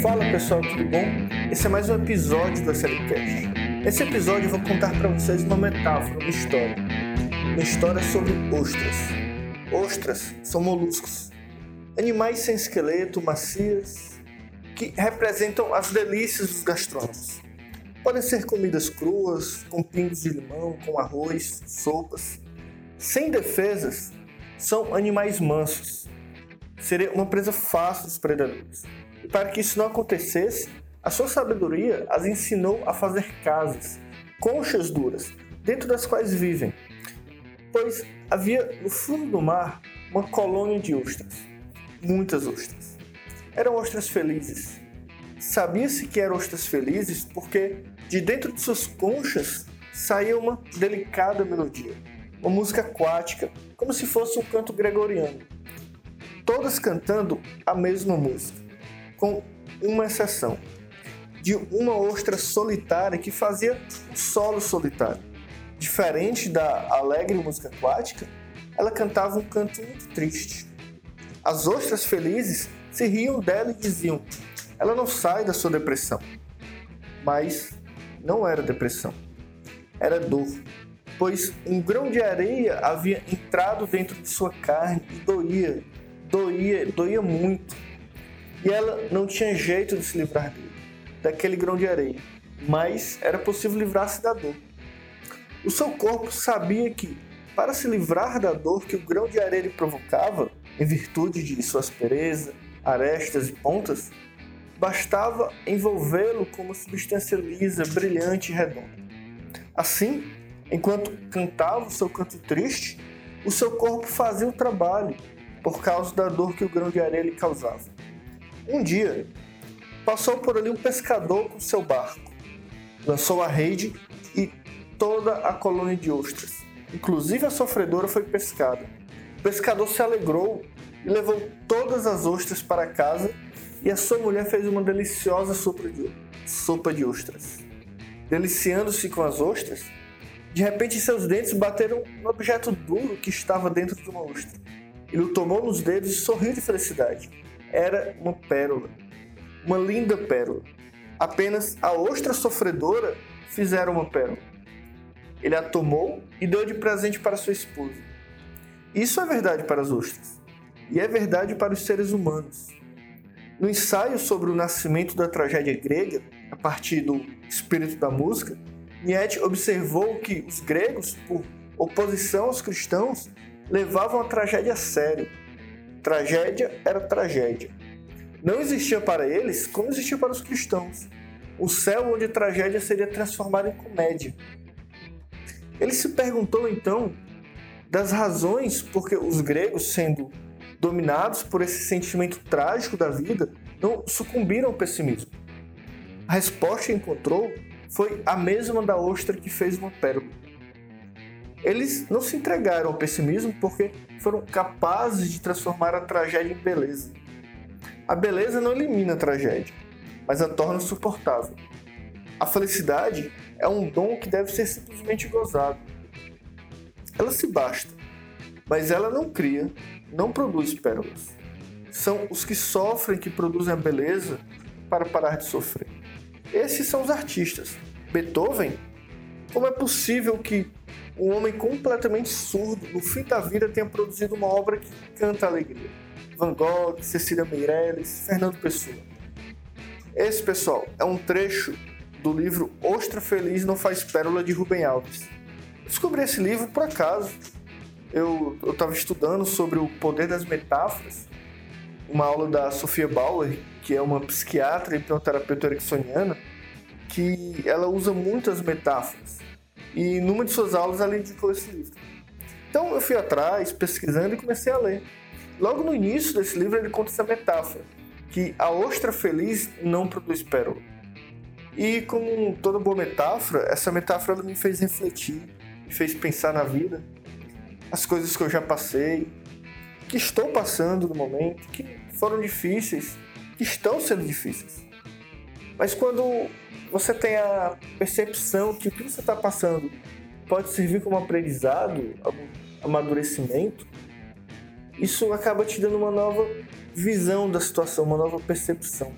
Fala pessoal, tudo bom? Esse é mais um episódio da série Cast. Nesse episódio eu vou contar para vocês uma metáfora, uma história. Uma história sobre ostras. Ostras são moluscos, animais sem esqueleto, macias, que representam as delícias dos gastrônomos. Podem ser comidas cruas, com pingos de limão, com arroz, sopas. Sem defesas, são animais mansos. Seria uma presa fácil dos predadores. E para que isso não acontecesse, a sua sabedoria as ensinou a fazer casas, conchas duras, dentro das quais vivem. Pois havia no fundo do mar uma colônia de ostras. Muitas ostras. Eram ostras felizes. Sabia-se que eram ostras felizes porque de dentro de suas conchas saía uma delicada melodia, uma música aquática, como se fosse um canto gregoriano. Todas cantando a mesma música, com uma exceção, de uma ostra solitária que fazia um solo solitário. Diferente da alegre música aquática, ela cantava um canto muito triste. As ostras felizes se riam dela e diziam: Ela não sai da sua depressão. Mas não era depressão, era dor, pois um grão de areia havia entrado dentro de sua carne e doía, doía, doía muito. E ela não tinha jeito de se livrar dele, daquele grão de areia, mas era possível livrar-se da dor. O seu corpo sabia que, para se livrar da dor que o grão de areia lhe provocava, em virtude de sua aspereza, arestas e pontas, bastava envolvê-lo com uma substância lisa, brilhante e redonda. Assim, enquanto cantava o seu canto triste, o seu corpo fazia o trabalho por causa da dor que o grão de areia lhe causava. Um dia, passou por ali um pescador com seu barco, lançou a rede e toda a colônia de ostras, inclusive a sofredora, foi pescada. O pescador se alegrou e levou todas as ostras para casa e a sua mulher fez uma deliciosa sopa de, sopa de ostras. Deliciando-se com as ostras, de repente seus dentes bateram no objeto duro que estava dentro de uma ostra. Ele o tomou nos dedos e sorriu de felicidade. Era uma pérola. Uma linda pérola. Apenas a ostra sofredora fizeram uma pérola. Ele a tomou e deu de presente para sua esposa. Isso é verdade para as ostras. E é verdade para os seres humanos. No ensaio sobre o nascimento da tragédia grega, a partir do espírito da música, Nietzsche observou que os gregos, por oposição aos cristãos, levavam a tragédia a sério. Tragédia era tragédia. Não existia para eles como existia para os cristãos. O céu onde a tragédia seria transformada em comédia. Ele se perguntou então das razões porque os gregos, sendo dominados por esse sentimento trágico da vida, não sucumbiram ao pessimismo. A resposta encontrou foi a mesma da ostra que fez uma pérola. Eles não se entregaram ao pessimismo porque foram capazes de transformar a tragédia em beleza. A beleza não elimina a tragédia, mas a torna suportável. A felicidade é um dom que deve ser simplesmente gozado. Ela se basta, mas ela não cria não produz pérolas. São os que sofrem que produzem a beleza para parar de sofrer. Esses são os artistas. Beethoven? Como é possível que um homem completamente surdo, no fim da vida, tenha produzido uma obra que canta alegria? Van Gogh, Cecília Meirelles, Fernando Pessoa. Esse, pessoal, é um trecho do livro Ostra Feliz Não Faz Pérola de Rubem Alves. Descobri esse livro por acaso, eu estava estudando sobre o poder das metáforas, uma aula da Sofia Bauer, que é uma psiquiatra e hipnoterapeuta ericksoniana, que ela usa muitas metáforas. E numa de suas aulas ela indicou esse livro. Então eu fui atrás, pesquisando e comecei a ler. Logo no início desse livro ele conta essa metáfora, que a ostra feliz não produz pérola. E como toda boa metáfora, essa metáfora me fez refletir, me fez pensar na vida as coisas que eu já passei, que estou passando no momento, que foram difíceis, que estão sendo difíceis. Mas quando você tem a percepção que o que você está passando pode servir como aprendizado, amadurecimento, isso acaba te dando uma nova visão da situação, uma nova percepção.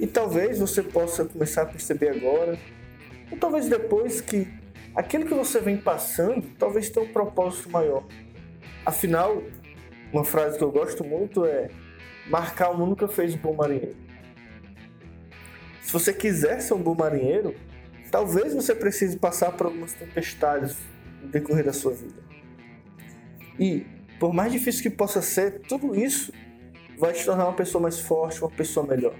E talvez você possa começar a perceber agora, ou talvez depois que aquilo que você vem passando talvez tenha um propósito maior. Afinal, uma frase que eu gosto muito é: mundo nunca fez um bom marinheiro. Se você quiser ser um bom marinheiro, talvez você precise passar por algumas tempestades no decorrer da sua vida. E, por mais difícil que possa ser, tudo isso vai te tornar uma pessoa mais forte, uma pessoa melhor.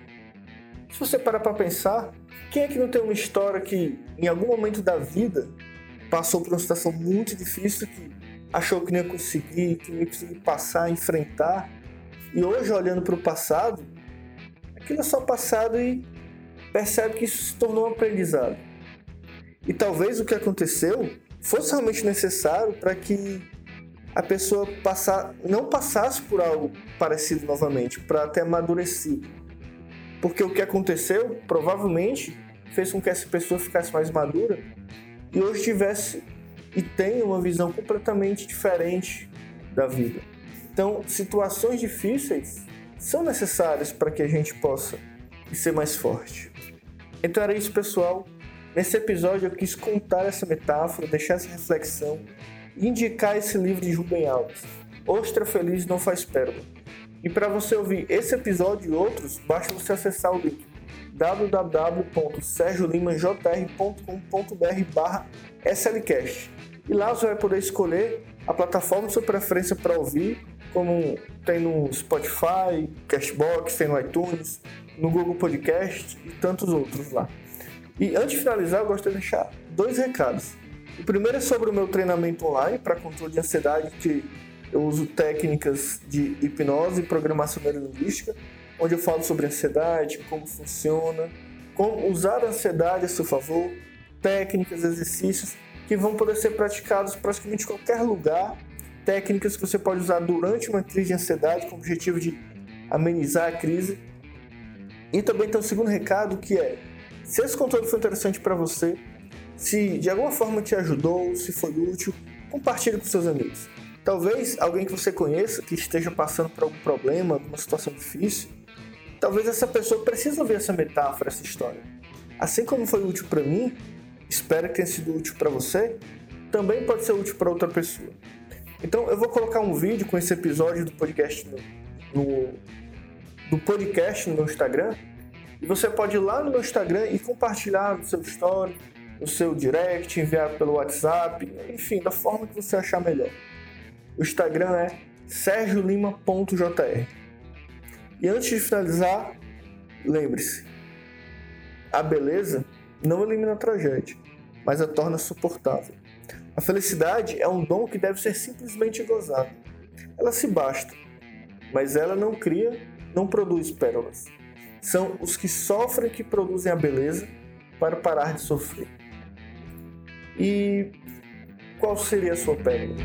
Se você parar para pensar, quem é que não tem uma história que em algum momento da vida passou por uma situação muito difícil que achou que não ia conseguir, que não ia conseguir passar, enfrentar, e hoje olhando para o passado, aquilo é só passado e percebe que isso se tornou um aprendizado. E talvez o que aconteceu fosse realmente necessário para que a pessoa passar, não passasse por algo parecido novamente, para ter amadurecido. Porque o que aconteceu provavelmente fez com que essa pessoa ficasse mais madura e hoje tivesse e tenha uma visão completamente diferente da vida. Então, situações difíceis são necessárias para que a gente possa ser mais forte. Então era isso, pessoal. Nesse episódio eu quis contar essa metáfora, deixar essa reflexão e indicar esse livro de Rubem Alves. Ostra Feliz Não Faz Pérola e para você ouvir esse episódio e outros, basta você acessar o link www.sergiolimajr.com.br slcast. E lá você vai poder escolher a plataforma de sua preferência para ouvir, como tem no Spotify, Cashbox, tem no iTunes, no Google Podcast e tantos outros lá. E antes de finalizar, eu gostaria de deixar dois recados. O primeiro é sobre o meu treinamento online para controle de ansiedade, que eu uso técnicas de hipnose e programação neurolinguística, onde eu falo sobre ansiedade, como funciona, como usar a ansiedade a seu favor, técnicas, exercícios que vão poder ser praticados praticamente em qualquer lugar, técnicas que você pode usar durante uma crise de ansiedade com o objetivo de amenizar a crise. E também tem um segundo recado que é: se esse conteúdo foi interessante para você, se de alguma forma te ajudou, se foi útil, compartilhe com seus amigos. Talvez alguém que você conheça que esteja passando por algum problema, alguma situação difícil, talvez essa pessoa precise ouvir essa metáfora, essa história. Assim como foi útil para mim, espero que tenha sido útil para você, também pode ser útil para outra pessoa. Então eu vou colocar um vídeo com esse episódio do podcast no, no, do podcast no meu Instagram e você pode ir lá no meu Instagram e compartilhar no seu story, no seu direct, enviar pelo WhatsApp, enfim, da forma que você achar melhor. O Instagram é sergiolima.jr. E antes de finalizar, lembre-se: a beleza não elimina a tragédia, mas a torna suportável. A felicidade é um dom que deve ser simplesmente gozado. Ela se basta, mas ela não cria, não produz pérolas. São os que sofrem que produzem a beleza para parar de sofrer. E qual seria a sua pérola?